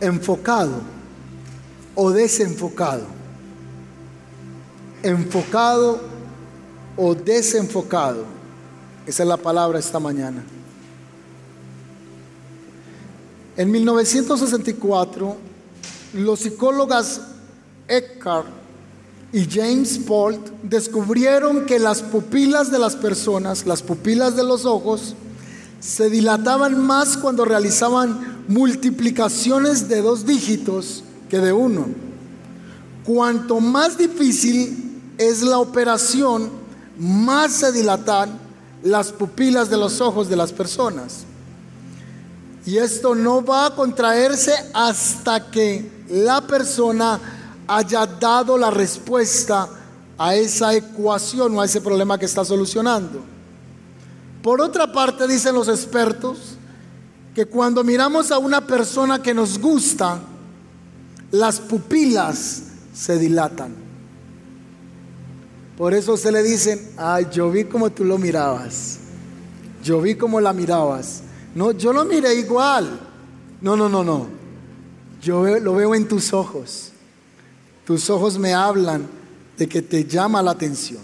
enfocado o desenfocado. Enfocado o desenfocado. Esa es la palabra esta mañana. En 1964, los psicólogas Eckhart y James Bolt descubrieron que las pupilas de las personas, las pupilas de los ojos, se dilataban más cuando realizaban multiplicaciones de dos dígitos que de uno. Cuanto más difícil es la operación, más se dilatan las pupilas de los ojos de las personas. Y esto no va a contraerse hasta que la persona haya dado la respuesta a esa ecuación o a ese problema que está solucionando. Por otra parte, dicen los expertos, que cuando miramos a una persona que nos gusta, las pupilas se dilatan. Por eso se le dicen, ay, yo vi como tú lo mirabas. Yo vi como la mirabas. No, yo lo miré igual. No, no, no, no. Yo lo veo en tus ojos. Tus ojos me hablan de que te llama la atención.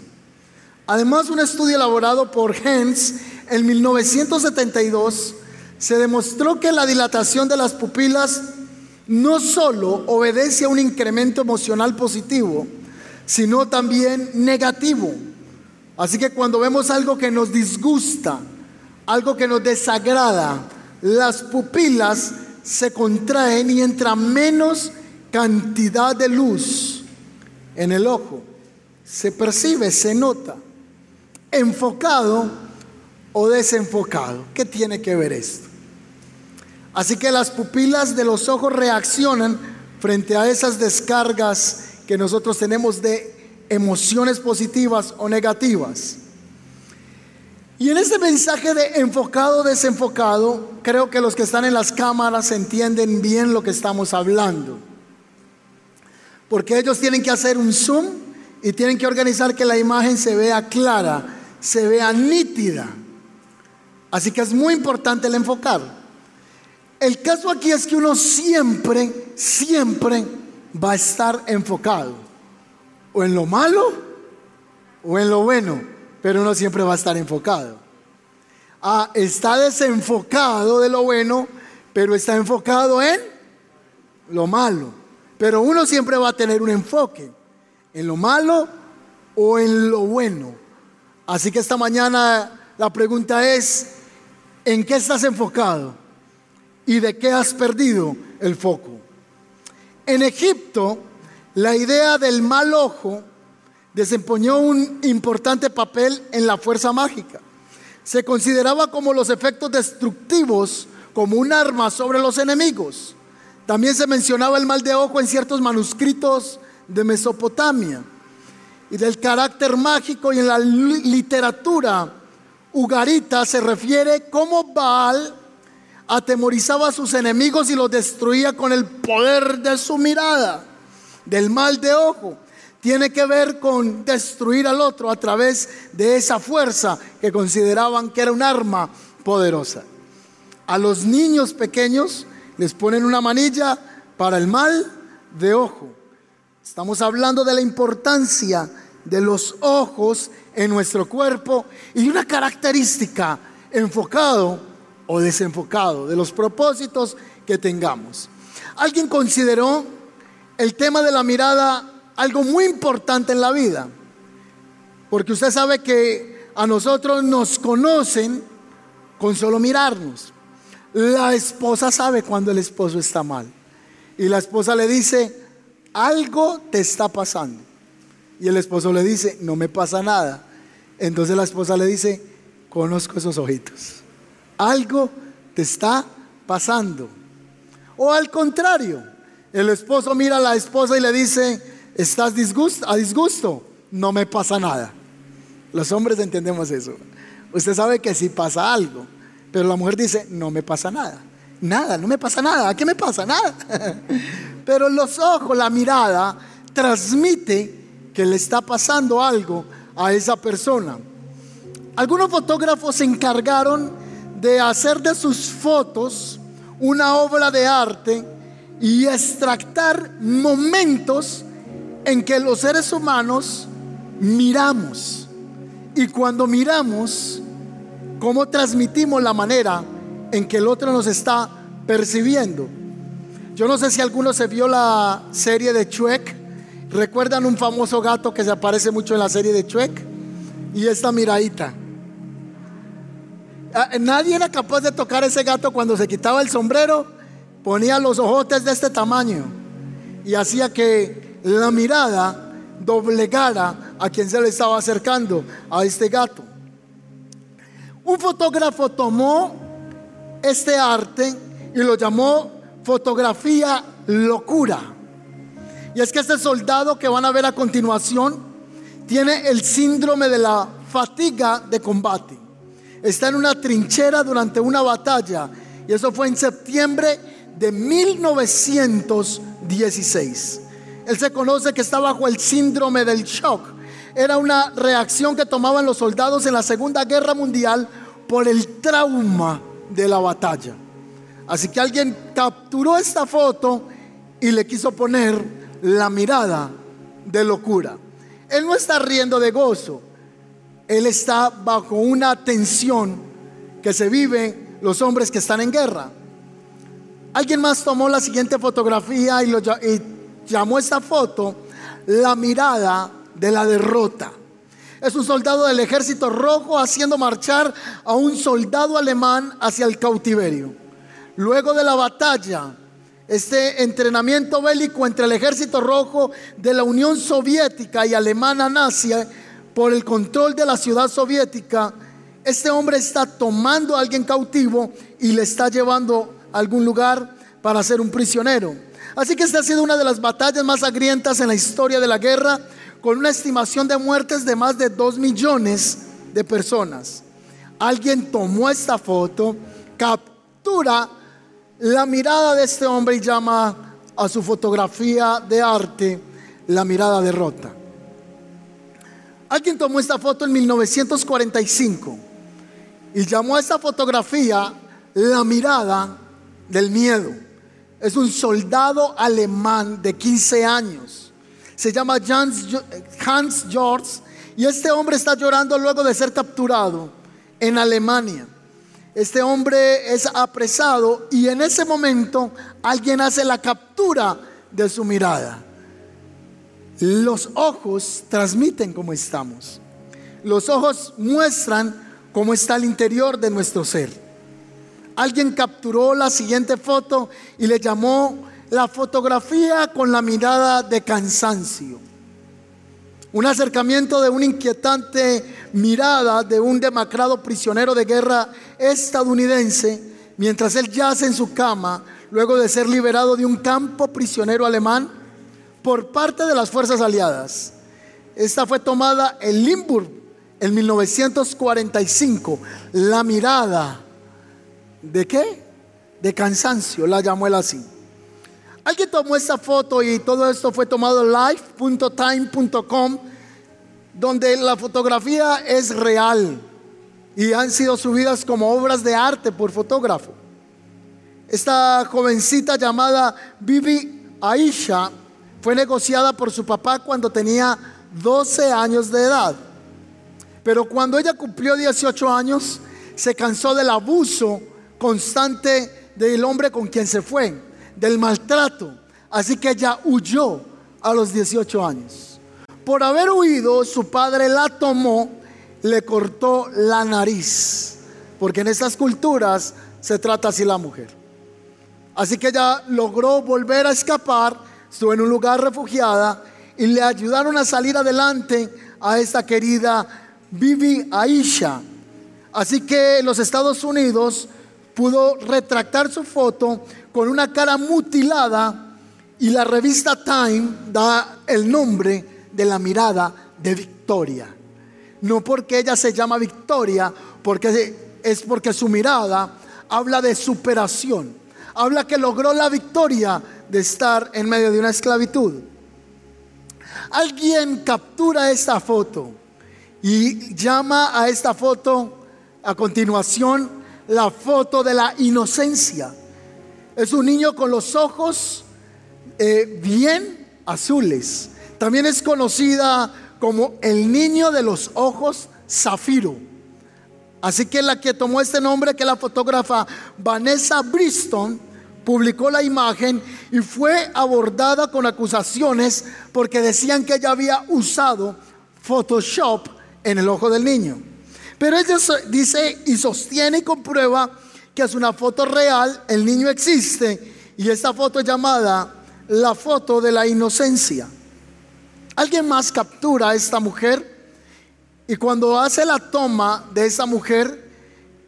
Además, un estudio elaborado por Hens en 1972 se demostró que la dilatación de las pupilas no solo obedece a un incremento emocional positivo, sino también negativo. Así que cuando vemos algo que nos disgusta, algo que nos desagrada, las pupilas se contraen y entra menos cantidad de luz en el ojo. Se percibe, se nota. Enfocado o desenfocado. ¿Qué tiene que ver esto? Así que las pupilas de los ojos reaccionan frente a esas descargas que nosotros tenemos de emociones positivas o negativas. Y en este mensaje de enfocado, desenfocado, creo que los que están en las cámaras entienden bien lo que estamos hablando. Porque ellos tienen que hacer un zoom y tienen que organizar que la imagen se vea clara, se vea nítida. Así que es muy importante el enfocar. El caso aquí es que uno siempre, siempre va a estar enfocado. O en lo malo o en lo bueno. Pero uno siempre va a estar enfocado. Ah, está desenfocado de lo bueno, pero está enfocado en lo malo. Pero uno siempre va a tener un enfoque en lo malo o en lo bueno. Así que esta mañana la pregunta es, ¿En qué estás enfocado? ¿Y de qué has perdido el foco? En Egipto, la idea del mal ojo desempeñó un importante papel en la fuerza mágica. Se consideraba como los efectos destructivos como un arma sobre los enemigos. También se mencionaba el mal de ojo en ciertos manuscritos de Mesopotamia. Y del carácter mágico y en la literatura Ugarita se refiere cómo Baal atemorizaba a sus enemigos y los destruía con el poder de su mirada, del mal de ojo. Tiene que ver con destruir al otro a través de esa fuerza que consideraban que era un arma poderosa. A los niños pequeños les ponen una manilla para el mal de ojo. Estamos hablando de la importancia de los ojos en nuestro cuerpo y una característica enfocado o desenfocado de los propósitos que tengamos. Alguien consideró el tema de la mirada algo muy importante en la vida, porque usted sabe que a nosotros nos conocen con solo mirarnos. La esposa sabe cuando el esposo está mal y la esposa le dice, algo te está pasando. Y el esposo le dice, no me pasa nada. Entonces la esposa le dice, conozco esos ojitos. Algo te está pasando. O al contrario, el esposo mira a la esposa y le dice, ¿estás a disgusto? No me pasa nada. Los hombres entendemos eso. Usted sabe que si pasa algo, pero la mujer dice, no me pasa nada. Nada, no me pasa nada. ¿A qué me pasa? Nada. pero los ojos, la mirada, transmite que le está pasando algo a esa persona. Algunos fotógrafos se encargaron de hacer de sus fotos una obra de arte y extractar momentos en que los seres humanos miramos. Y cuando miramos, cómo transmitimos la manera en que el otro nos está percibiendo. Yo no sé si alguno se vio la serie de Chuek. ¿Recuerdan un famoso gato que se aparece mucho en la serie de Chuek? Y esta miradita. Ah, nadie era capaz de tocar ese gato cuando se quitaba el sombrero, ponía los ojotes de este tamaño y hacía que la mirada doblegara a quien se le estaba acercando a este gato. Un fotógrafo tomó este arte y lo llamó fotografía locura. Y es que este soldado que van a ver a continuación tiene el síndrome de la fatiga de combate. Está en una trinchera durante una batalla y eso fue en septiembre de 1916. Él se conoce que está bajo el síndrome del shock era una reacción que tomaban los soldados en la Segunda Guerra Mundial por el trauma de la batalla. Así que alguien capturó esta foto y le quiso poner la mirada de locura. Él no está riendo de gozo, él está bajo una tensión que se vive los hombres que están en guerra. Alguien más tomó la siguiente fotografía y, lo, y llamó esta foto la mirada de la derrota. Es un soldado del ejército rojo haciendo marchar a un soldado alemán hacia el cautiverio. Luego de la batalla, este entrenamiento bélico entre el ejército rojo de la Unión Soviética y alemana nazi por el control de la ciudad soviética, este hombre está tomando a alguien cautivo y le está llevando a algún lugar para ser un prisionero. Así que esta ha sido una de las batallas más sangrientas en la historia de la guerra con una estimación de muertes de más de 2 millones de personas. Alguien tomó esta foto, captura la mirada de este hombre llama a su fotografía de arte la mirada derrota. Alguien tomó esta foto en 1945 y llamó a esta fotografía la mirada del miedo. Es un soldado alemán de 15 años se llama Hans George y este hombre está llorando luego de ser capturado en Alemania. Este hombre es apresado y en ese momento alguien hace la captura de su mirada. Los ojos transmiten cómo estamos. Los ojos muestran cómo está el interior de nuestro ser. Alguien capturó la siguiente foto y le llamó la fotografía con la mirada de cansancio. Un acercamiento de una inquietante mirada de un demacrado prisionero de guerra estadounidense mientras él yace en su cama luego de ser liberado de un campo prisionero alemán por parte de las fuerzas aliadas. Esta fue tomada en Limburg en 1945. La mirada de qué? De cansancio, la llamó él así. Alguien tomó esta foto y todo esto fue tomado live.time.com, donde la fotografía es real y han sido subidas como obras de arte por fotógrafo. Esta jovencita llamada Bibi Aisha fue negociada por su papá cuando tenía 12 años de edad. Pero cuando ella cumplió 18 años, se cansó del abuso constante del hombre con quien se fue del maltrato. Así que ella huyó a los 18 años. Por haber huido, su padre la tomó, le cortó la nariz. Porque en estas culturas se trata así la mujer. Así que ella logró volver a escapar, estuvo en un lugar refugiada y le ayudaron a salir adelante a esta querida Bibi Aisha. Así que los Estados Unidos pudo retractar su foto con una cara mutilada y la revista Time da el nombre de la mirada de Victoria. No porque ella se llama Victoria, porque es porque su mirada habla de superación, habla que logró la victoria de estar en medio de una esclavitud. Alguien captura esta foto y llama a esta foto a continuación la foto de la inocencia. Es un niño con los ojos eh, bien azules. También es conocida como el niño de los ojos zafiro. Así que la que tomó este nombre, que la fotógrafa Vanessa Briston, publicó la imagen y fue abordada con acusaciones porque decían que ella había usado Photoshop en el ojo del niño. Pero ella dice y sostiene y comprueba que es una foto real, el niño existe y esta foto es llamada la foto de la inocencia. Alguien más captura a esta mujer y cuando hace la toma de esa mujer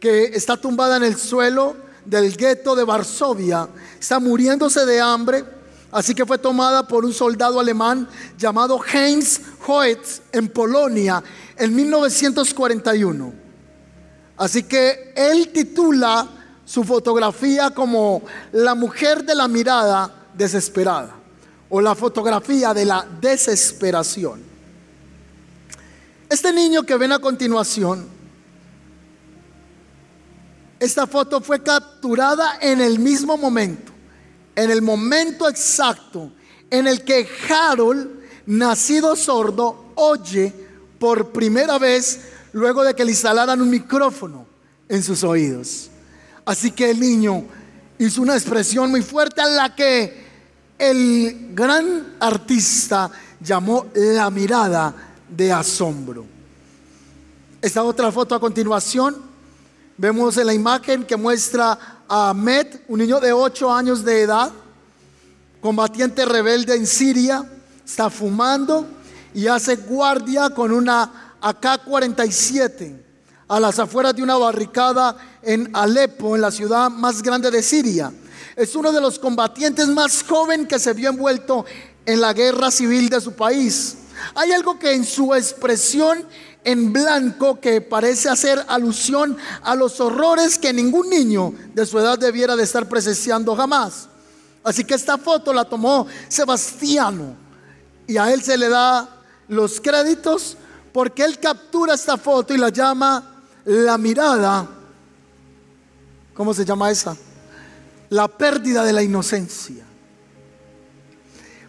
que está tumbada en el suelo del gueto de Varsovia, está muriéndose de hambre, así que fue tomada por un soldado alemán llamado Heinz Hoetz en Polonia en 1941. Así que él titula su fotografía como la mujer de la mirada desesperada o la fotografía de la desesperación. Este niño que ven a continuación, esta foto fue capturada en el mismo momento, en el momento exacto en el que Harold, nacido sordo, oye por primera vez luego de que le instalaran un micrófono en sus oídos. Así que el niño hizo una expresión muy fuerte a la que el gran artista llamó la mirada de asombro. Esta otra foto a continuación, vemos en la imagen que muestra a Ahmed, un niño de 8 años de edad, combatiente rebelde en Siria, está fumando y hace guardia con una AK-47 a las afueras de una barricada en Alepo, en la ciudad más grande de Siria. Es uno de los combatientes más joven que se vio envuelto en la guerra civil de su país. Hay algo que en su expresión en blanco que parece hacer alusión a los horrores que ningún niño de su edad debiera de estar presenciando jamás. Así que esta foto la tomó Sebastiano y a él se le da los créditos porque él captura esta foto y la llama la mirada, ¿cómo se llama esa? La pérdida de la inocencia.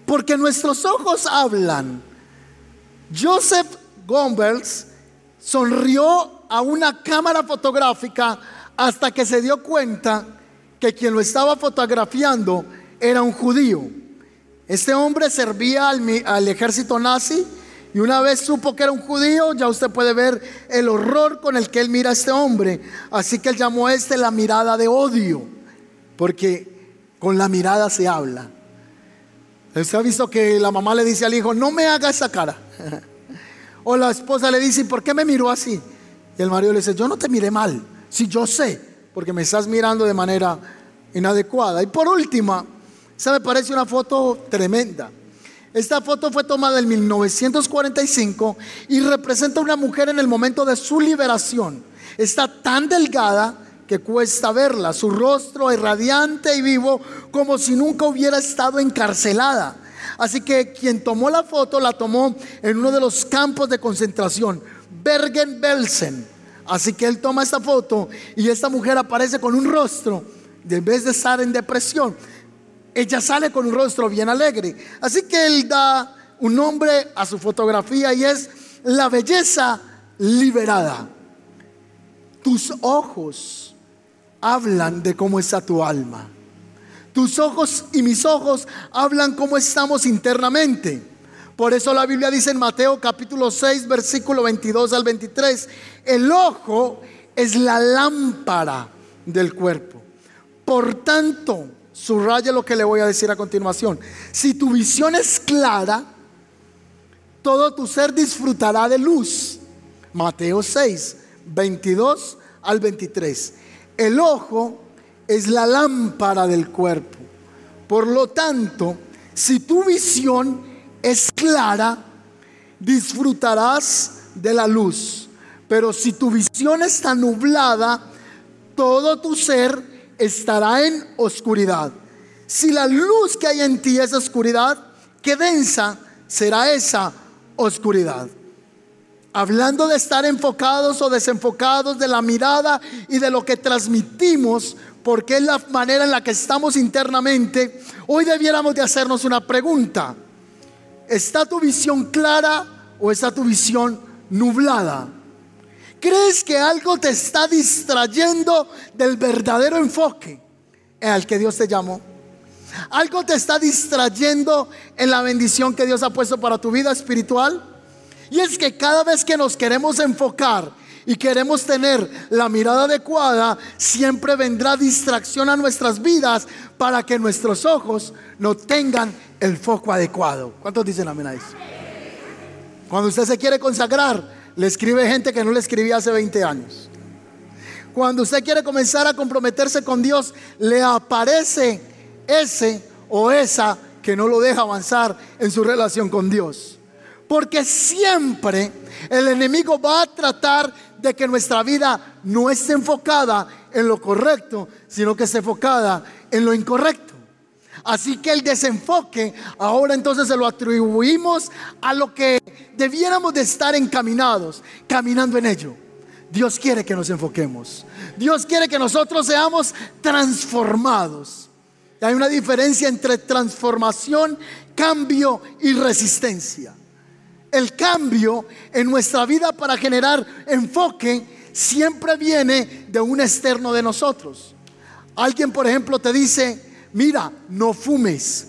Porque nuestros ojos hablan. Joseph Goebbels sonrió a una cámara fotográfica hasta que se dio cuenta que quien lo estaba fotografiando era un judío. Este hombre servía al, al ejército nazi y una vez supo que era un judío, ya usted puede ver el horror con el que él mira a este hombre. Así que él llamó a este la mirada de odio, porque con la mirada se habla. Usted ha visto que la mamá le dice al hijo, no me haga esa cara. o la esposa le dice, ¿por qué me miró así? Y el marido le dice, yo no te miré mal, si yo sé, porque me estás mirando de manera inadecuada. Y por última, esa me parece una foto tremenda. Esta foto fue tomada en 1945 y representa a una mujer en el momento de su liberación. Está tan delgada que cuesta verla. Su rostro es radiante y vivo como si nunca hubiera estado encarcelada. Así que quien tomó la foto la tomó en uno de los campos de concentración, Bergen-Belsen. Así que él toma esta foto y esta mujer aparece con un rostro, en vez de estar en depresión, ella sale con un rostro bien alegre. Así que él da un nombre a su fotografía y es la belleza liberada. Tus ojos hablan de cómo está tu alma. Tus ojos y mis ojos hablan cómo estamos internamente. Por eso la Biblia dice en Mateo capítulo 6, versículo 22 al 23, el ojo es la lámpara del cuerpo. Por tanto, Subraya lo que le voy a decir a continuación. Si tu visión es clara, todo tu ser disfrutará de luz. Mateo 6, 22 al 23. El ojo es la lámpara del cuerpo. Por lo tanto, si tu visión es clara, disfrutarás de la luz. Pero si tu visión está nublada, todo tu ser estará en oscuridad. Si la luz que hay en ti es oscuridad, qué densa será esa oscuridad. hablando de estar enfocados o desenfocados de la mirada y de lo que transmitimos, porque es la manera en la que estamos internamente, hoy debiéramos de hacernos una pregunta. ¿Está tu visión clara o está tu visión nublada? ¿Crees que algo te está distrayendo del verdadero enfoque al que Dios te llamó? ¿Algo te está distrayendo en la bendición que Dios ha puesto para tu vida espiritual? Y es que cada vez que nos queremos enfocar y queremos tener la mirada adecuada, siempre vendrá distracción a nuestras vidas para que nuestros ojos no tengan el foco adecuado. ¿Cuántos dicen amén a eso? Cuando usted se quiere consagrar, le escribe gente que no le escribía hace 20 años. Cuando usted quiere comenzar a comprometerse con Dios, le aparece ese o esa que no lo deja avanzar en su relación con Dios. Porque siempre el enemigo va a tratar de que nuestra vida no esté enfocada en lo correcto, sino que esté enfocada en lo incorrecto. Así que el desenfoque ahora entonces se lo atribuimos a lo que debiéramos de estar encaminados, caminando en ello. Dios quiere que nos enfoquemos. Dios quiere que nosotros seamos transformados. Hay una diferencia entre transformación, cambio y resistencia. El cambio en nuestra vida para generar enfoque siempre viene de un externo de nosotros. Alguien, por ejemplo, te dice, mira, no fumes.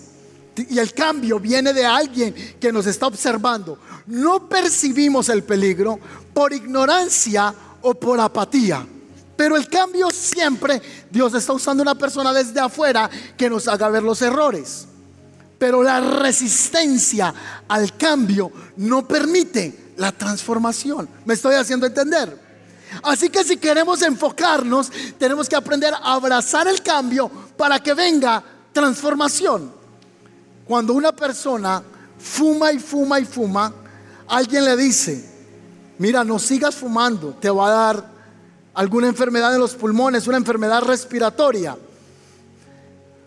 Y el cambio viene de alguien que nos está observando. No percibimos el peligro por ignorancia o por apatía. Pero el cambio siempre, Dios está usando una persona desde afuera que nos haga ver los errores pero la resistencia al cambio no permite la transformación. ¿Me estoy haciendo entender? Así que si queremos enfocarnos, tenemos que aprender a abrazar el cambio para que venga transformación. Cuando una persona fuma y fuma y fuma, alguien le dice, mira, no sigas fumando, te va a dar alguna enfermedad en los pulmones, una enfermedad respiratoria.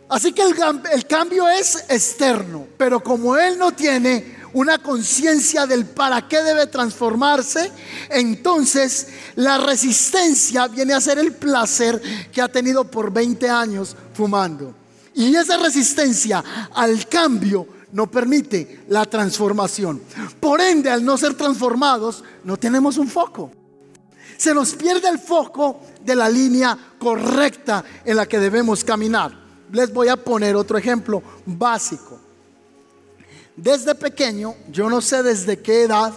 Así que el, cambio es externo, pero como él no tiene una conciencia del para qué debe transformarse, entonces la resistencia viene a ser el placer que ha tenido por 20 años fumando. Y esa resistencia al cambio no permite la transformación. Por ende, al no ser transformados, no tenemos un foco. Se nos pierde el foco de la línea correcta en la que debemos caminar les voy a poner otro ejemplo básico. Desde pequeño, yo no sé desde qué edad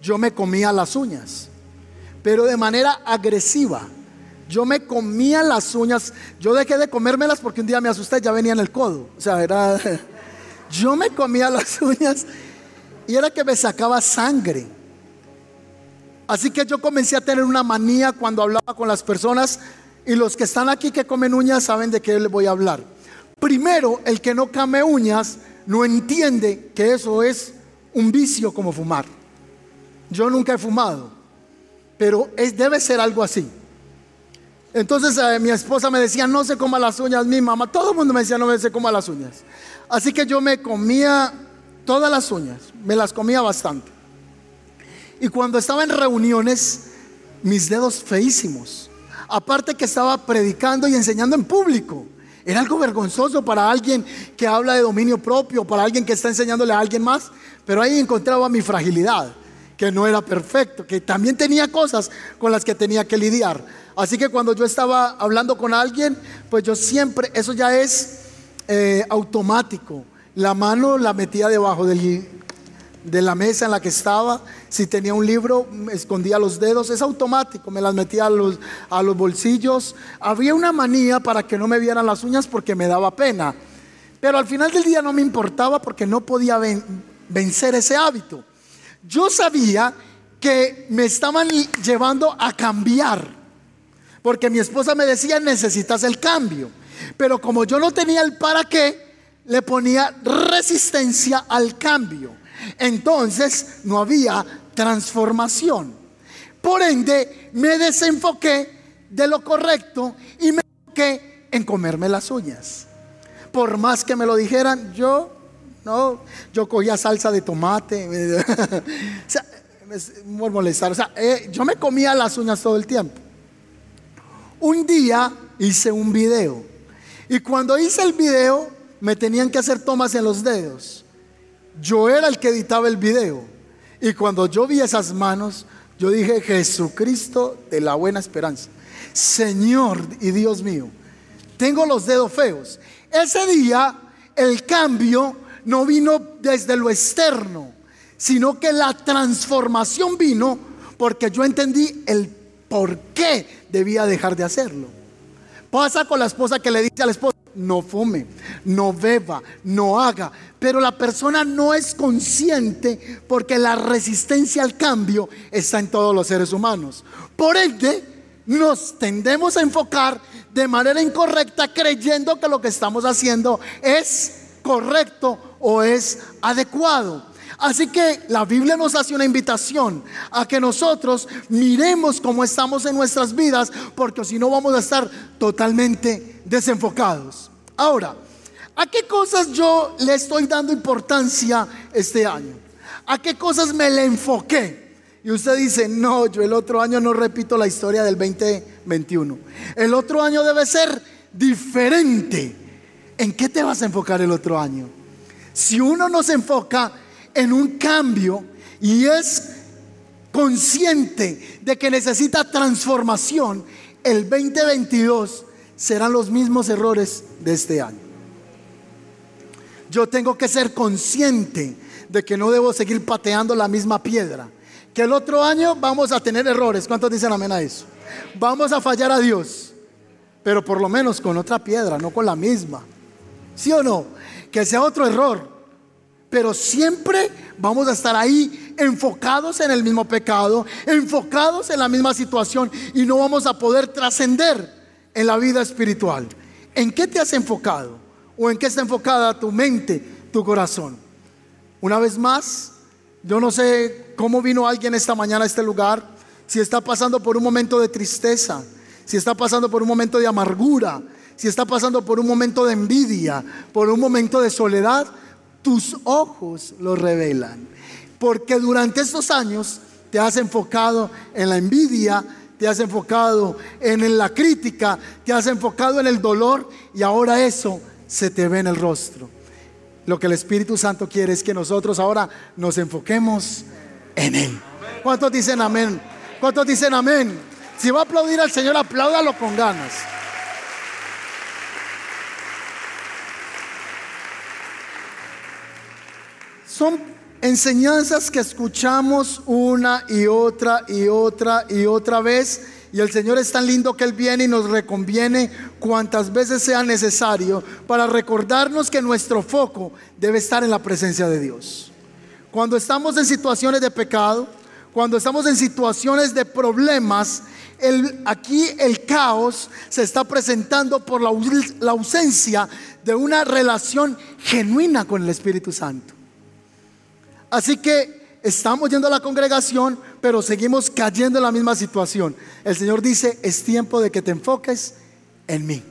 yo me comía las uñas, pero de manera agresiva. Yo me comía las uñas, yo dejé de comérmelas porque un día me asusté, ya venía en el codo. O sea, era. Yo me comía las uñas y era que me sacaba sangre. Así que yo comencé a tener una manía cuando hablaba con las personas y los que están aquí que comen uñas saben de qué les voy a hablar. Primero, el que no come uñas no entiende que eso es un vicio como fumar. Yo nunca he fumado, pero debe ser algo así. Entonces eh, mi esposa me decía, no se coma las uñas, mi mamá, todo el mundo me decía, no se coma las uñas. Así que yo me comía todas las uñas, me las comía bastante. Y cuando estaba en reuniones, mis dedos feísimos. Aparte que estaba predicando y enseñando en público. Era algo vergonzoso para alguien que habla de dominio propio, para alguien que está enseñándole a alguien más. Pero ahí encontraba mi fragilidad, que no era perfecto, que también tenía cosas con las que tenía que lidiar. Así que cuando yo estaba hablando con alguien, pues yo siempre, eso ya es eh, automático. La mano la metía debajo del, de la mesa en la que estaba. Si tenía un libro, escondía los dedos. Es automático, me las metía a los, a los bolsillos. Había una manía para que no me vieran las uñas porque me daba pena. Pero al final del día no me importaba porque no podía vencer ese hábito. Yo sabía que me estaban llevando a cambiar. Porque mi esposa me decía, necesitas el cambio. Pero como yo no tenía el para qué, le ponía resistencia al cambio entonces no había transformación. Por ende, me desenfoqué de lo correcto y me enfoqué en comerme las uñas. Por más que me lo dijeran, yo no, yo cogía salsa de tomate. es por molestar. O sea, eh, yo me comía las uñas todo el tiempo. Un día hice un video. Y cuando hice el video, me tenían que hacer tomas en los dedos. Yo era el que editaba el video. Y cuando yo vi esas manos, yo dije, Jesucristo de la buena esperanza. Señor y Dios mío, tengo los dedos feos. Ese día el cambio no vino desde lo externo, sino que la transformación vino porque yo entendí el por qué debía dejar de hacerlo. Pasa con la esposa que le dice al esposo, no fume, no beba, no haga. Pero la persona no es consciente porque la resistencia al cambio está en todos los seres humanos. Por ende, nos tendemos a enfocar de manera incorrecta creyendo que lo que estamos haciendo es correcto o es adecuado. Así que la Biblia nos hace una invitación a que nosotros miremos cómo estamos en nuestras vidas, porque si no vamos a estar totalmente desenfocados. Ahora, ¿a qué cosas yo le estoy dando importancia este año? ¿A qué cosas me le enfoqué? Y usted dice, no, yo el otro año no repito la historia del 2021. El otro año debe ser diferente. ¿En qué te vas a enfocar el otro año? Si uno no se enfoca en un cambio y es consciente de que necesita transformación, el 2022 serán los mismos errores de este año. Yo tengo que ser consciente de que no debo seguir pateando la misma piedra que el otro año vamos a tener errores. ¿Cuántos dicen amén a eso? Vamos a fallar a Dios, pero por lo menos con otra piedra, no con la misma. ¿Sí o no? Que sea otro error, pero siempre vamos a estar ahí enfocados en el mismo pecado, enfocados en la misma situación y no vamos a poder trascender en la vida espiritual. ¿En qué te has enfocado? ¿O en qué está enfocada tu mente, tu corazón? Una vez más, yo no sé cómo vino alguien esta mañana a este lugar, si está pasando por un momento de tristeza, si está pasando por un momento de amargura, si está pasando por un momento de envidia, por un momento de soledad, tus ojos lo revelan. Porque durante estos años te has enfocado en la envidia, te has enfocado en la crítica, te has enfocado en el dolor y ahora eso se te ve en el rostro. Lo que el Espíritu Santo quiere es que nosotros ahora nos enfoquemos en Él. ¿Cuántos dicen amén? ¿Cuántos dicen amén? Si va a aplaudir al Señor, apláudalo con ganas. Son enseñanzas que escuchamos una y otra y otra y otra vez y el Señor es tan lindo que Él viene y nos reconviene cuantas veces sea necesario para recordarnos que nuestro foco debe estar en la presencia de Dios. Cuando estamos en situaciones de pecado, cuando estamos en situaciones de problemas, aquí el caos se está presentando por la, ausencia de una relación genuina con el Espíritu Santo. Así que estamos yendo a la congregación, pero seguimos cayendo en la misma situación. El Señor dice, es tiempo de que te enfoques en mí.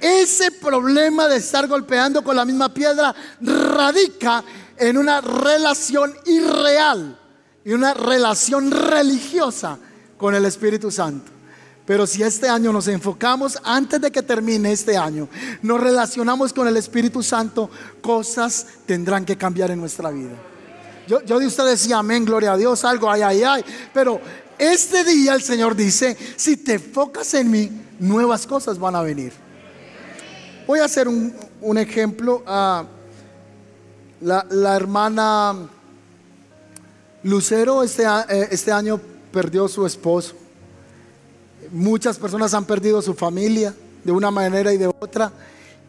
Ese problema de estar golpeando con la misma piedra radica en una relación irreal y una relación religiosa con el Espíritu Santo. Pero si este año nos enfocamos, antes de que termine este año, nos relacionamos con el Espíritu Santo, cosas tendrán que cambiar en nuestra vida. Yo, de usted decía amén, gloria a Dios, algo, ay, ay, ay. Pero este día el Señor dice, si te enfocas en mí, nuevas cosas van a venir. Voy a hacer un, ejemplo. la, la, hermana Lucero este, eh, este año perdió su esposo. Muchas personas han perdido su familia de una manera y de otra.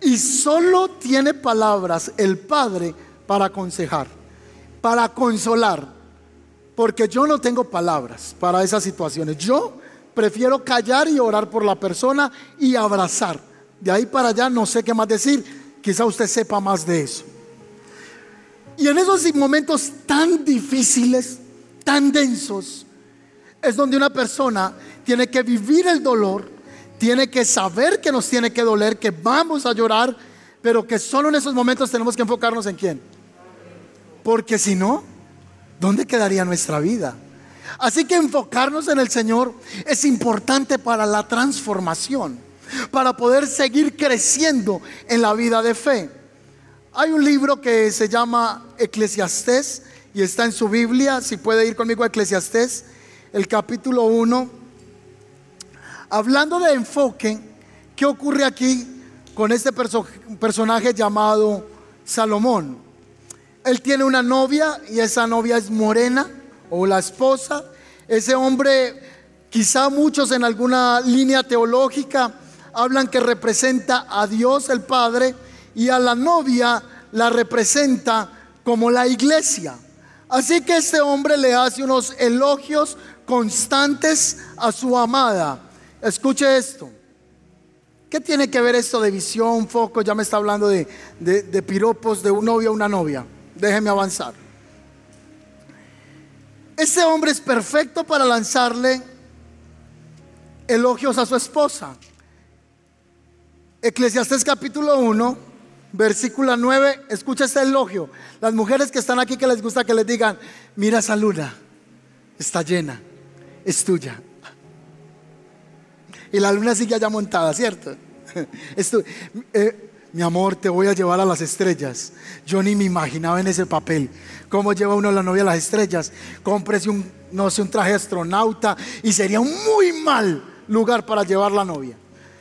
Y solo tiene palabras el Padre para aconsejar para consolar, porque yo no tengo palabras para esas situaciones. Yo prefiero callar y orar por la persona y abrazar. De ahí para allá no sé qué más decir, quizá usted sepa más de eso. Y en esos momentos tan difíciles, tan densos, es donde una persona tiene que vivir el dolor, tiene que saber que nos tiene que doler, que vamos a llorar, pero que solo en esos momentos tenemos que enfocarnos en quién porque si no, ¿dónde quedaría nuestra vida? Así que enfocarnos en el Señor es importante para la transformación, para poder seguir creciendo en la vida de fe. Hay un libro que se llama Eclesiastés y está en su Biblia, si puede ir conmigo a Eclesiastés, el capítulo 1. Hablando de enfoque, ¿qué ocurre aquí con este personaje llamado Salomón? Él tiene una novia y esa novia es morena o la esposa. Ese hombre, quizá muchos en alguna línea teológica hablan que representa a Dios el Padre y a la novia la representa como la iglesia. Así que este hombre le hace unos elogios constantes a su amada. Escuche esto. ¿Qué tiene que ver esto de visión, foco? Ya me está hablando de, de piropos de un novio a una novia. Déjeme avanzar. Este hombre es perfecto para lanzarle elogios a su esposa. Eclesiastés capítulo 1, versículo 9, escucha este elogio. Las mujeres que están aquí que les gusta que les digan, mira esa luna, está llena, es tuya. Y la luna sigue allá montada, ¿cierto? Esto, eh, mi amor, te voy a llevar a las estrellas. Yo ni me imaginaba en ese papel. ¿Cómo lleva uno a la novia a las estrellas? Cómprese un, no sé, un traje astronauta y sería un muy mal lugar para llevar la novia.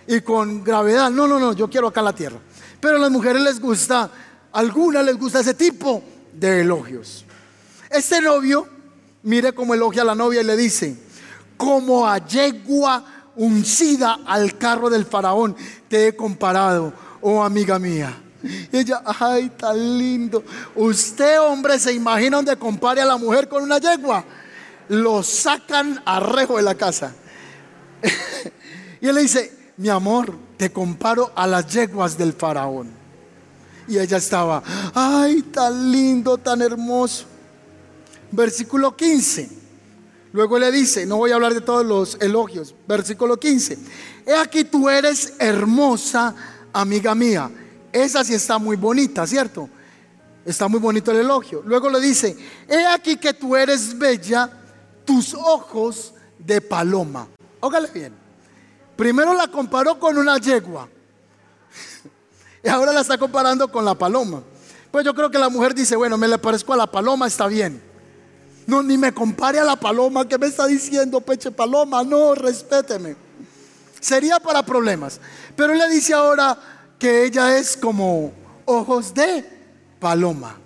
Y con gravedad, no, no, no, yo quiero acá la tierra. Pero a las mujeres les gusta, a algunas les gusta ese tipo de elogios. Este novio, mire cómo elogia a la novia y le dice, como a yegua uncida al carro del faraón, te he comparado oh amiga mía. Y ella, ay, tan lindo. Usted, hombre, se imagina donde compare a la mujer con una yegua. Lo sacan a rejo de la casa. y él le dice, mi amor, te comparo a las yeguas del faraón. Y ella estaba, ay, tan lindo, tan hermoso. Versículo 15. Luego le dice, no voy a hablar de todos los elogios. Versículo 15. He aquí tú eres hermosa amiga mía. Esa sí está muy bonita, ¿cierto? Está muy bonito el elogio. Luego le dice, he aquí que tú eres bella, tus ojos de paloma. Ógale bien. Primero la comparó con una yegua. y ahora la está comparando con la paloma. Pues yo creo que la mujer dice, bueno, me le parezco a la paloma, está bien. No, ni me compare a la paloma. ¿Qué me está diciendo, peche paloma? No, respéteme. Sería para problemas. Pero le dice ahora que ella es como ojos de paloma.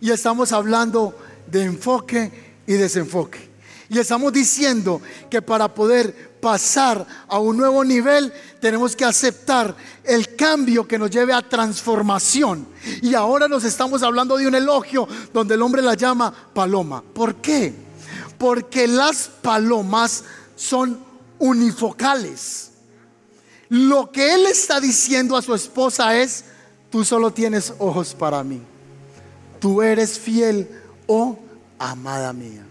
Y estamos hablando de enfoque y desenfoque. Y estamos diciendo que para poder pasar a un nuevo nivel tenemos que aceptar el cambio que nos lleve a transformación. Y ahora nos estamos hablando de un elogio donde el hombre la llama paloma. ¿Por qué? Porque las palomas son unifocales. Lo que él está diciendo a su esposa es, tú solo tienes ojos para mí. Tú eres fiel, oh amada mía.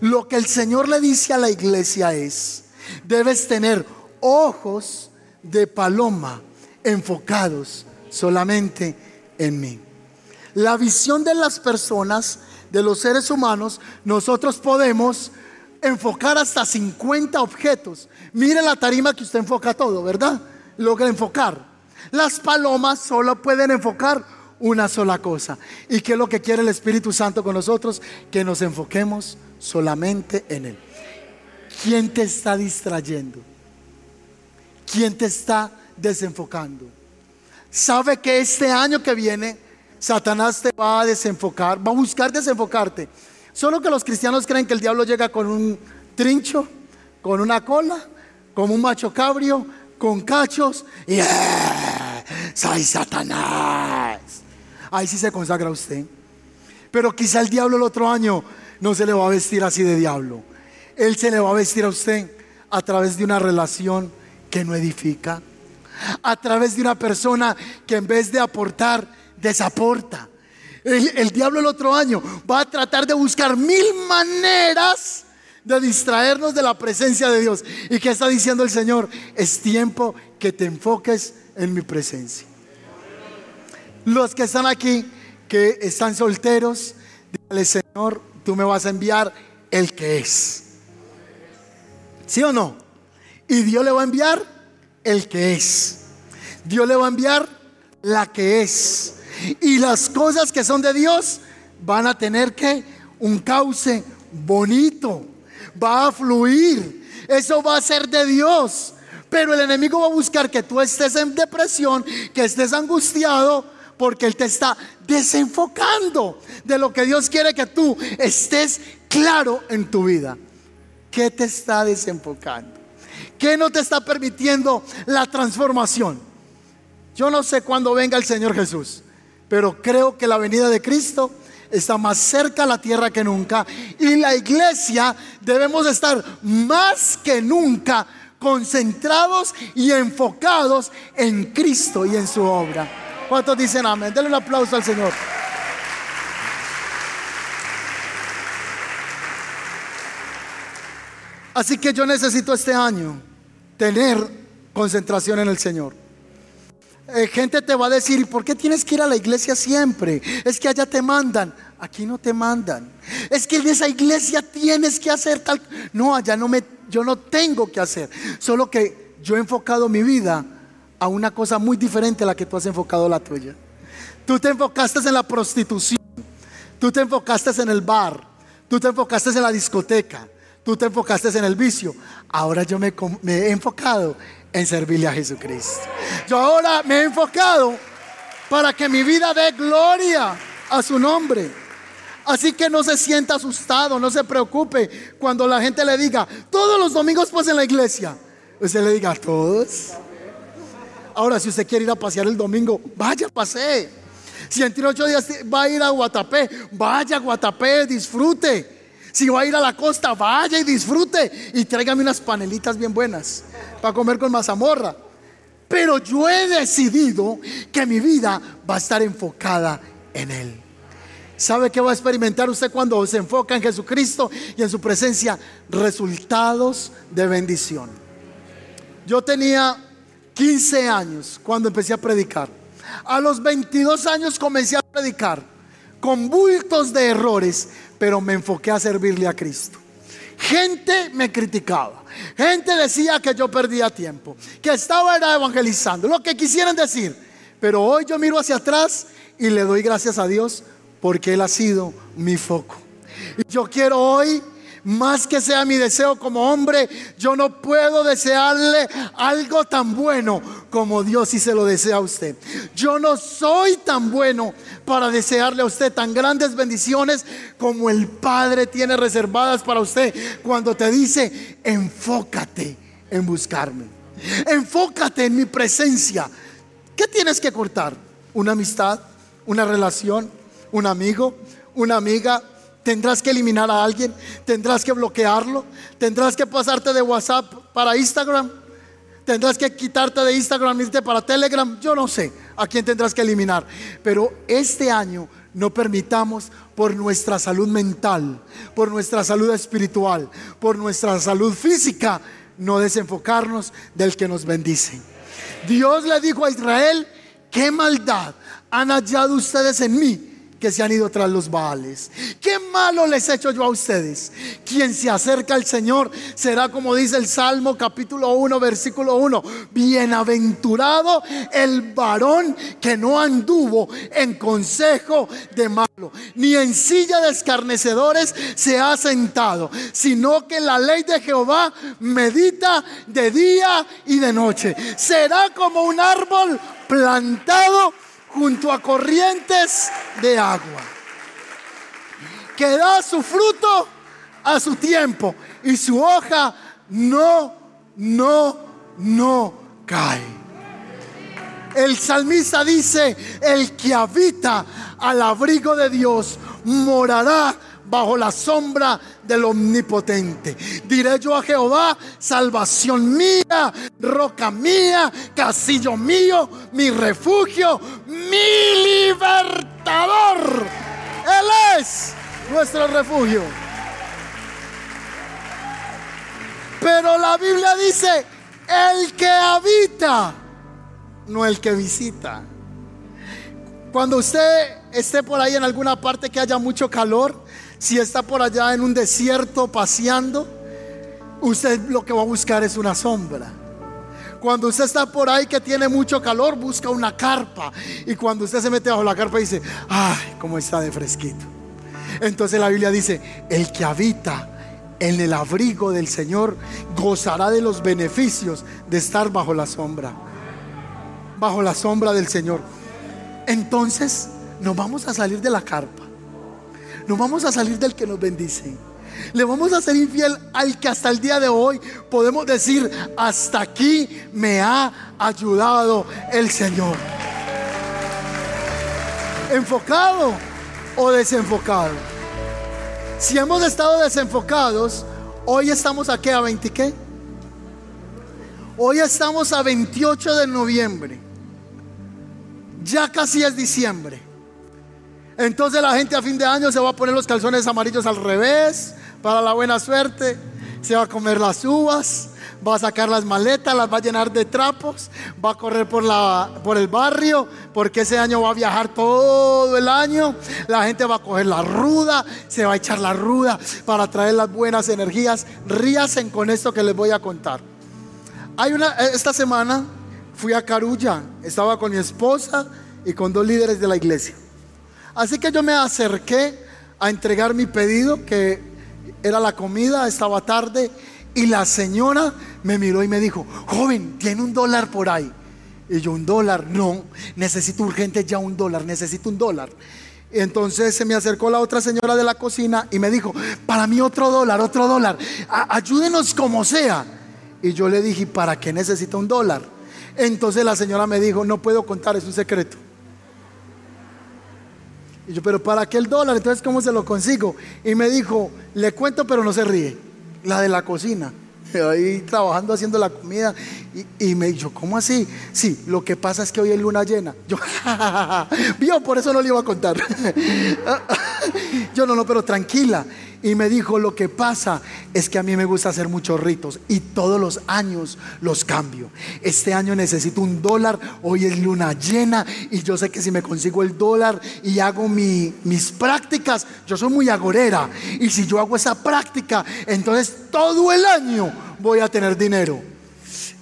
Lo que el Señor le dice a la iglesia es, debes tener ojos de paloma enfocados solamente en mí. La visión de las personas, de los seres humanos, nosotros podemos enfocar hasta 50 objetos. Mire la tarima que usted enfoca todo, ¿verdad? Logra enfocar. Las palomas solo pueden enfocar una sola cosa. ¿Y qué es lo que quiere el Espíritu Santo con nosotros? Que nos enfoquemos solamente en Él. ¿Quién te está distrayendo? ¿Quién te está desenfocando? Sabe que este año que viene Satanás te va a desenfocar, va a buscar desenfocarte. Solo que los cristianos creen que el diablo llega con un trincho, con una cola, como un macho cabrio, con cachos y ¡eh! soy Satanás. Ahí sí se consagra usted. Pero quizá el diablo el otro año no se le va a vestir así de diablo. Él se le va a vestir a usted a través de una relación que no edifica, a través de una persona que en vez de aportar, desaporta el, diablo el otro año va a tratar de buscar mil maneras de distraernos de la presencia de Dios. ¿Y qué está diciendo el Señor? Es tiempo que te enfoques en mi presencia. Los que están aquí, que están solteros, dígale Señor, tú me vas a enviar el que es. ¿Sí o no? Y Dios le va a enviar el que es. Dios le va a enviar la que es. Y las cosas que son de Dios van a tener que un cauce bonito. Va a fluir. Eso va a ser de Dios. Pero el enemigo va a buscar que tú estés en depresión, que estés angustiado, porque Él te está desenfocando de lo que Dios quiere que tú estés claro en tu vida. ¿Qué te está desenfocando? ¿Qué no te está permitiendo la transformación? Yo no sé cuándo venga el Señor Jesús, pero creo que la venida de Cristo está más cerca a la tierra que nunca y la iglesia debemos estar más que nunca concentrados y enfocados en Cristo y en su obra. ¿Cuántos dicen amén? Denle un aplauso al Señor. Así que yo necesito este año tener concentración en el Señor. Eh, gente te va a decir, ¿y por qué tienes que ir a la iglesia siempre? Es que allá te mandan. Aquí no te mandan. Es que en esa iglesia tienes que hacer tal. No, allá no me, yo no tengo que hacer. Solo que yo he enfocado mi vida a una cosa muy diferente a la que tú has enfocado la tuya. Tú te enfocaste en la prostitución. Tú te enfocaste en el bar. Tú te enfocaste en la discoteca. Tú te enfocaste en el vicio. Ahora yo me, he enfocado en servirle a Jesucristo. Yo ahora me he enfocado para que mi vida dé gloria a su nombre. Así que no se sienta asustado, no se preocupe cuando la gente le diga, todos los domingos pues en la iglesia. Usted le diga, todos. Ahora, si usted quiere ir a pasear el domingo, vaya, pase Si en ocho días va a ir a Guatapé, vaya a Guatapé, disfrute. Si va a ir a la costa, vaya y disfrute. Y tráigame unas panelitas bien buenas para comer con mazamorra. Pero yo he decidido que mi vida va a estar enfocada en Él. ¿Sabe qué va a experimentar usted cuando se enfoca en Jesucristo y en su presencia? Resultados de bendición. Yo tenía 15 años cuando empecé a predicar. A los 22 años comencé a predicar con bultos de errores, pero me enfoqué a servirle a Cristo. Gente me criticaba. Gente decía que yo perdía tiempo, que estaba era evangelizando, lo que quisieran decir. Pero hoy yo miro hacia atrás y le doy gracias a Dios porque Él ha sido mi foco. Y yo quiero hoy más que sea mi deseo como hombre, yo no puedo desearle algo tan bueno como Dios si se lo desea a usted. Yo no soy tan bueno para desearle a usted tan grandes bendiciones como el Padre tiene reservadas para usted cuando te dice, enfócate en buscarme. Enfócate en mi presencia. ¿Qué tienes que cortar? ¿Una amistad? ¿Una relación? ¿Un amigo? ¿Una amiga? Tendrás que eliminar a alguien, tendrás que bloquearlo, tendrás que pasarte de WhatsApp para Instagram, tendrás que quitarte de Instagram irte para Telegram, yo no sé a quién tendrás que eliminar. Pero este año no permitamos por nuestra salud mental, por nuestra salud espiritual, por nuestra salud física, no desenfocarnos del que nos bendice. Dios le dijo a Israel, qué maldad han hallado ustedes en mí que se han ido tras los Baales. ¿Qué malo les he hecho yo a ustedes? Quien se acerca al Señor será como dice el Salmo capítulo 1 versículo 1. Bienaventurado el varón que no anduvo en consejo de malo, ni en silla de escarnecedores se ha sentado, sino que la ley de Jehová medita de día y de noche. Será como un árbol plantado junto a corrientes de agua, que da su fruto a su tiempo y su hoja no, no, no cae. El salmista dice, el que habita al abrigo de Dios morará bajo la sombra del omnipotente. Diré yo a Jehová, salvación mía, roca mía, casillo mío, mi refugio, mi libertador. Él es nuestro refugio. Pero la Biblia dice, el que habita, no el que visita. Cuando usted esté por ahí en alguna parte que haya mucho calor, Si está por allá en un desierto paseando, usted lo que va a buscar es una sombra. Cuando usted está por ahí que tiene mucho calor, busca una carpa. Y cuando usted se mete bajo la carpa, dice, ay, cómo está de fresquito. Entonces la Biblia dice, el que habita en el abrigo del Señor gozará de los beneficios de estar bajo la sombra. Bajo la sombra del Señor. Entonces nos vamos a salir de la carpa. Nos vamos a salir del que nos bendice. Le vamos a ser infiel al que hasta el día de hoy podemos decir, hasta aquí me ha ayudado el Señor. Enfocado o desenfocado. Si hemos estado desenfocados, hoy estamos aquí a 20 qué? Hoy estamos a 28 de noviembre. Ya casi es diciembre. Entonces la gente a fin de año se va a poner los calzones amarillos al revés para la buena suerte. Se va a comer las uvas va a sacar las maletas, las va a llenar de trapos, va a correr por, la, por el barrio, porque ese año va a viajar todo el año. La gente va a coger la ruda, se va a echar la ruda para traer las buenas energías. Ríasen con esto que les voy a contar. Hay una, esta semana fui a Carulla, estaba con mi esposa y con dos líderes de la iglesia. Así que yo me acerqué a entregar mi pedido, que era la comida, estaba tarde y la señora me miró y me dijo, joven, tiene un dólar por ahí. Y yo, un dólar, no, necesito urgente ya un dólar, necesito un dólar. Entonces se me acercó la otra señora de la cocina y me dijo, para mí otro dólar, otro dólar, ayúdenos como sea. Y yo le dije, ¿para qué necesita un dólar? Entonces la señora me dijo, no puedo contar, es un secreto. Y yo, pero ¿para qué el dólar? Entonces, ¿cómo se lo consigo? Y me dijo, le cuento, pero no se ríe la de la cocina. Ahí trabajando haciendo la comida y, me dijo, ¿cómo así? Sí, lo que pasa es que hoy es luna llena. Yo, vio, por eso no le iba a contar. Yo no, no, pero tranquila y me dijo, lo que pasa es que a mí me gusta hacer muchos ritos y todos los años los cambio. Este año necesito un dólar, hoy es luna llena y yo sé que si me consigo el dólar y hago mis prácticas, yo soy muy agorera y si yo hago esa práctica, entonces todo el año voy a tener dinero.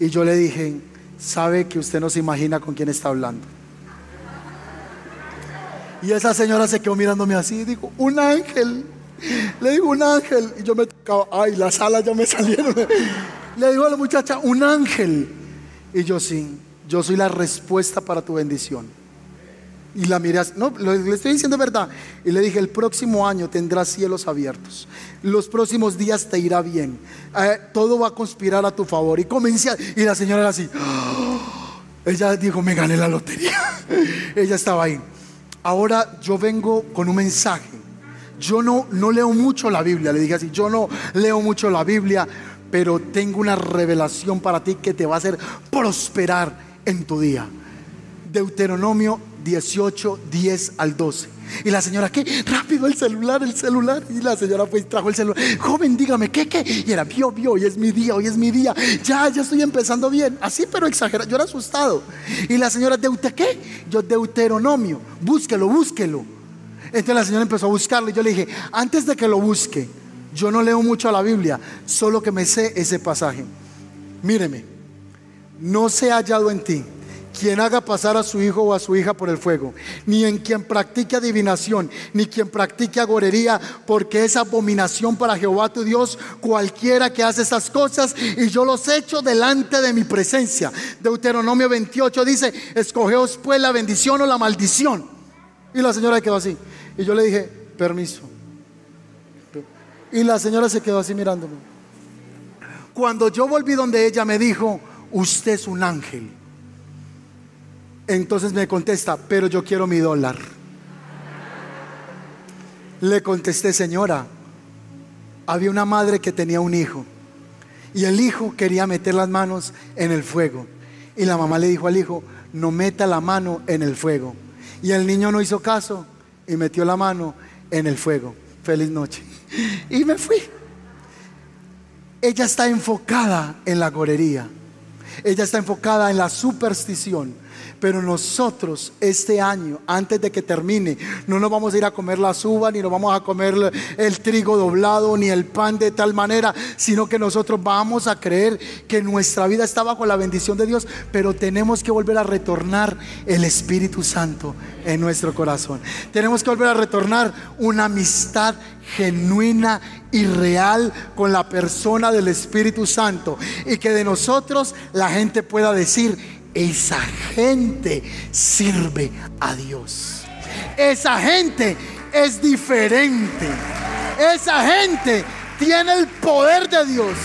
Y yo le dije, sabe que usted no se imagina con quién está hablando. Y esa señora se quedó mirándome así y dijo, un ángel. Le digo un ángel. Y yo me tocaba, ay, las alas ya me salieron. Le digo a la muchacha, un ángel. Y yo sí, yo soy la respuesta para tu bendición. Y la miré, no, le estoy diciendo verdad. Y le dije, el próximo año tendrás cielos abiertos. Los próximos días te irá bien. Eh, todo va a conspirar a tu favor. Y comencé, y la señora era así. Ella dijo, me gané la lotería. Ella estaba ahí. Ahora yo vengo con un mensaje yo no, no leo mucho la Biblia, le dije así, yo no leo mucho la Biblia, pero tengo una revelación para ti que te va a hacer prosperar en tu día. Deuteronomio 18, 10 al 12. Y la señora, ¿qué? Rápido el celular, el celular. Y la señora pues trajo el celular. Joven, dígame, ¿qué, qué? Y era, vio, vio, hoy es mi día, hoy es mi día. Ya, ya estoy empezando bien. Así, pero exagerado. Yo era asustado. Y la señora, ¿Deute qué? Yo, Deuteronomio. Búsquelo, búsquelo. Entonces la señora empezó a buscarlo y yo le dije, antes de que lo busque, yo no leo mucho la Biblia, solo que me sé ese pasaje. Míreme, no se ha hallado en ti quien haga pasar a su hijo o a su hija por el fuego, ni en quien practique adivinación, ni quien practique agorería, porque es abominación para Jehová tu Dios cualquiera que hace esas cosas, y yo los echo delante de mi presencia. Deuteronomio 28 dice, escogeos pues la bendición o la maldición. Y la señora quedó así. Y yo le dije, permiso. Y la señora se quedó así mirándome. Cuando yo volví donde ella me dijo, usted es un ángel. Entonces me contesta, pero yo quiero mi dólar. Le contesté, señora, había una madre que tenía un hijo y el hijo quería meter las manos en el fuego. Y la mamá le dijo al hijo, no meta la mano en el fuego. Y el niño no hizo caso y metió la mano en el fuego. Feliz noche. Y me fui. Ella está enfocada en la gorería. Ella está enfocada en la superstición Pero nosotros este año, antes de que termine, no nos vamos a ir a comer las uvas, ni nos vamos a comer el trigo doblado, ni el pan de tal manera, sino que nosotros vamos a creer que nuestra vida está bajo la bendición de Dios, pero tenemos que volver a retornar el Espíritu Santo en nuestro corazón. Tenemos que volver a retornar una amistad genuina y real con la persona del Espíritu Santo y que de nosotros la gente pueda decir, esa gente sirve a Dios. Esa gente es diferente. Esa gente tiene el poder de Dios.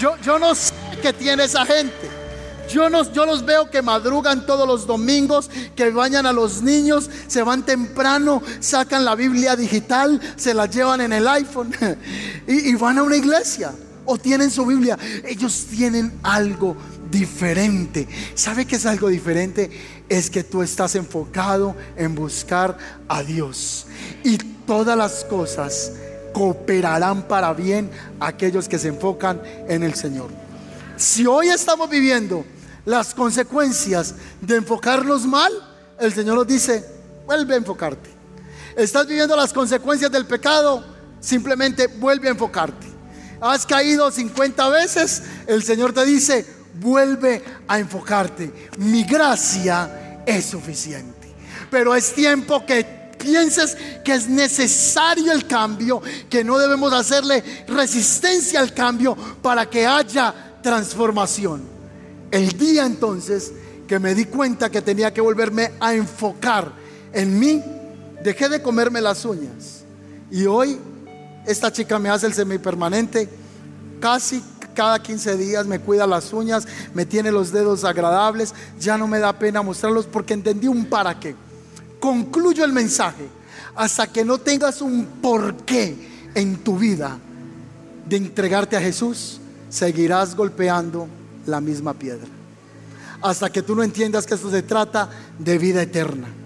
Yo, yo no sé qué tiene esa gente. Yo, no, yo, los veo que madrugan todos los domingos, que bañan a los niños, se van temprano, sacan la Biblia digital, se la llevan en el iPhone y, y van a una iglesia o tienen su Biblia. Ellos tienen algo diferente. ¿Sabe qué es algo diferente? Es que tú estás enfocado en buscar a Dios. Y todas las cosas cooperarán para bien aquellos que se enfocan en el Señor. Si hoy estamos viviendo las consecuencias de enfocarnos mal, el Señor nos dice, vuelve a enfocarte. Estás viviendo las consecuencias del pecado, simplemente vuelve a enfocarte. Has caído 50 veces, el Señor te dice, vuelve a enfocarte. Mi gracia es suficiente. Pero es tiempo que pienses que es necesario el cambio, que no debemos hacerle resistencia al cambio para que haya transformación. El día entonces que me di cuenta que tenía que volverme a enfocar en mí, dejé de comerme las uñas. Y hoy esta chica me hace el semipermanente casi cada 15 días me cuida las uñas, me tiene los dedos agradables, ya no me da pena mostrarlos porque entendí un para qué. Concluyo el mensaje. Hasta que no tengas un porqué en tu vida de entregarte a Jesús, seguirás golpeando la misma piedra. Hasta que tú no entiendas que esto se trata de vida eterna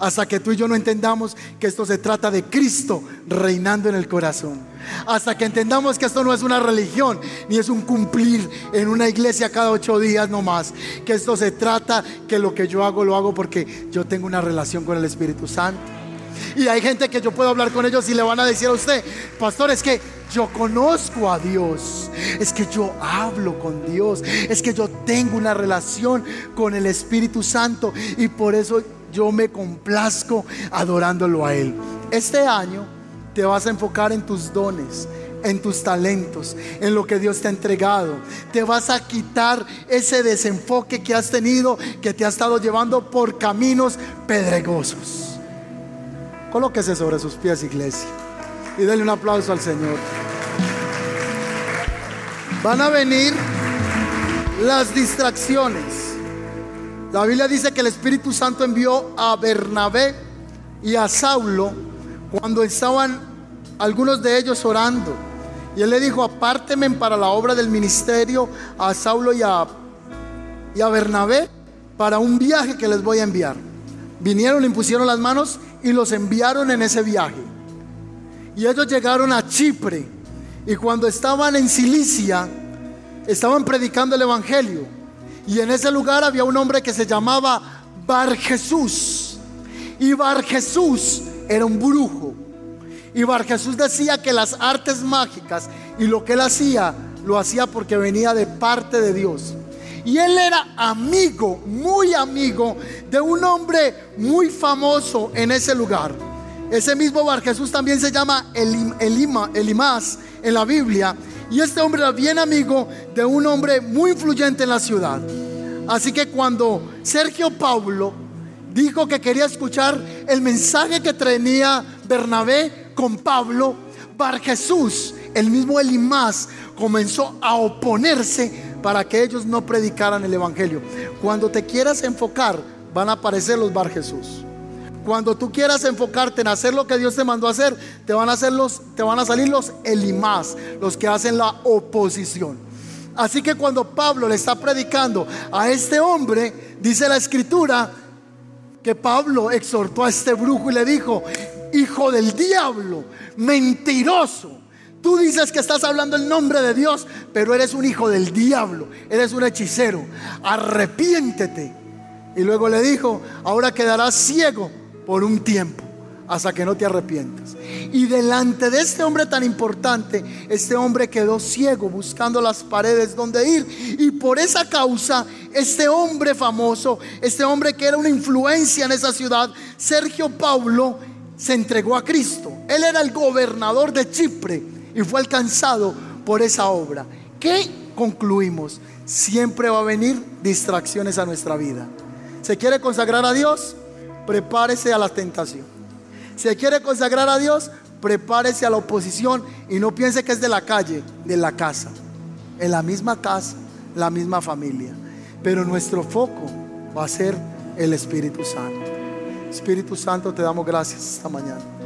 hasta que tú y yo no entendamos que esto se trata de Cristo reinando en el corazón. Hasta que entendamos que esto no es una religión, ni es un cumplir en una iglesia cada ocho días nomás. Que esto se trata que lo que yo hago lo hago porque yo tengo una relación con el Espíritu Santo. Y hay gente que yo puedo hablar con ellos y le van a decir a usted, pastor, es que yo conozco a Dios, es que yo hablo con Dios, es que yo tengo una relación con el Espíritu Santo y por eso yo me complazco adorándolo a Él. Este año te vas a enfocar en tus dones, en tus talentos, en lo que Dios te ha entregado. Te vas a quitar ese desenfoque que has tenido, que te ha estado llevando por caminos pedregosos. Colóquese sobre sus pies, iglesia, y denle un aplauso al Señor. Van a venir las distracciones. La Biblia dice que el Espíritu Santo envió a Bernabé y a Saulo cuando estaban algunos de ellos orando. Y él le dijo, apárteme para la obra del ministerio a Saulo y a, y a Bernabé para un viaje que les voy a enviar. Vinieron, le impusieron las manos y los enviaron en ese viaje. Y ellos llegaron a Chipre. Y cuando estaban en Cilicia, estaban predicando el Evangelio. Y en ese lugar había un hombre que se llamaba Bar Jesús. Y Bar Jesús era un brujo. Y Bar Jesús decía que las artes mágicas y lo que él hacía, lo hacía porque venía de parte de Dios. Y él era amigo, muy amigo de un hombre muy famoso en ese lugar. Ese mismo Bar Jesús también se llama Elima, Elimás en la Biblia. Y este hombre era bien amigo de un hombre muy influyente en la ciudad. Así que cuando Sergio Paulo dijo que quería escuchar el mensaje que tenía Bernabé con Pablo, Bar Jesús, el mismo Elimás, comenzó a oponerse para que ellos no predicaran el Evangelio. Cuando te quieras enfocar, van a aparecer los Bar Jesús. Cuando tú quieras enfocarte en hacer lo que Dios te mandó a hacer, te van a, te van a salir los elimás, los que hacen la oposición. Así que cuando Pablo le está predicando a este hombre, dice la escritura que Pablo exhortó a este brujo y le dijo, hijo del diablo, mentiroso, Tú dices que estás hablando el nombre de Dios, pero eres un hijo del diablo, eres un hechicero. Arrepiéntete. Y luego le dijo, ahora quedarás ciego por un tiempo, hasta que no te arrepientas. Y delante de este hombre tan importante, este hombre quedó ciego buscando las paredes donde ir. Y por esa causa, este hombre famoso, este hombre que era una influencia en esa ciudad, Sergio Paulo, se entregó a Cristo. Él era el gobernador de Chipre y fue alcanzado por esa obra. ¿Qué concluimos? Siempre va a venir distracciones a nuestra vida. ¿Se quiere consagrar a Dios? Prepárese a la tentación. ¿Se quiere consagrar a Dios? Prepárese a la oposición y no piense que es de la calle, de la casa. En la misma casa, la misma familia. Pero nuestro foco va a ser el Espíritu Santo. Espíritu Santo, te damos gracias esta mañana.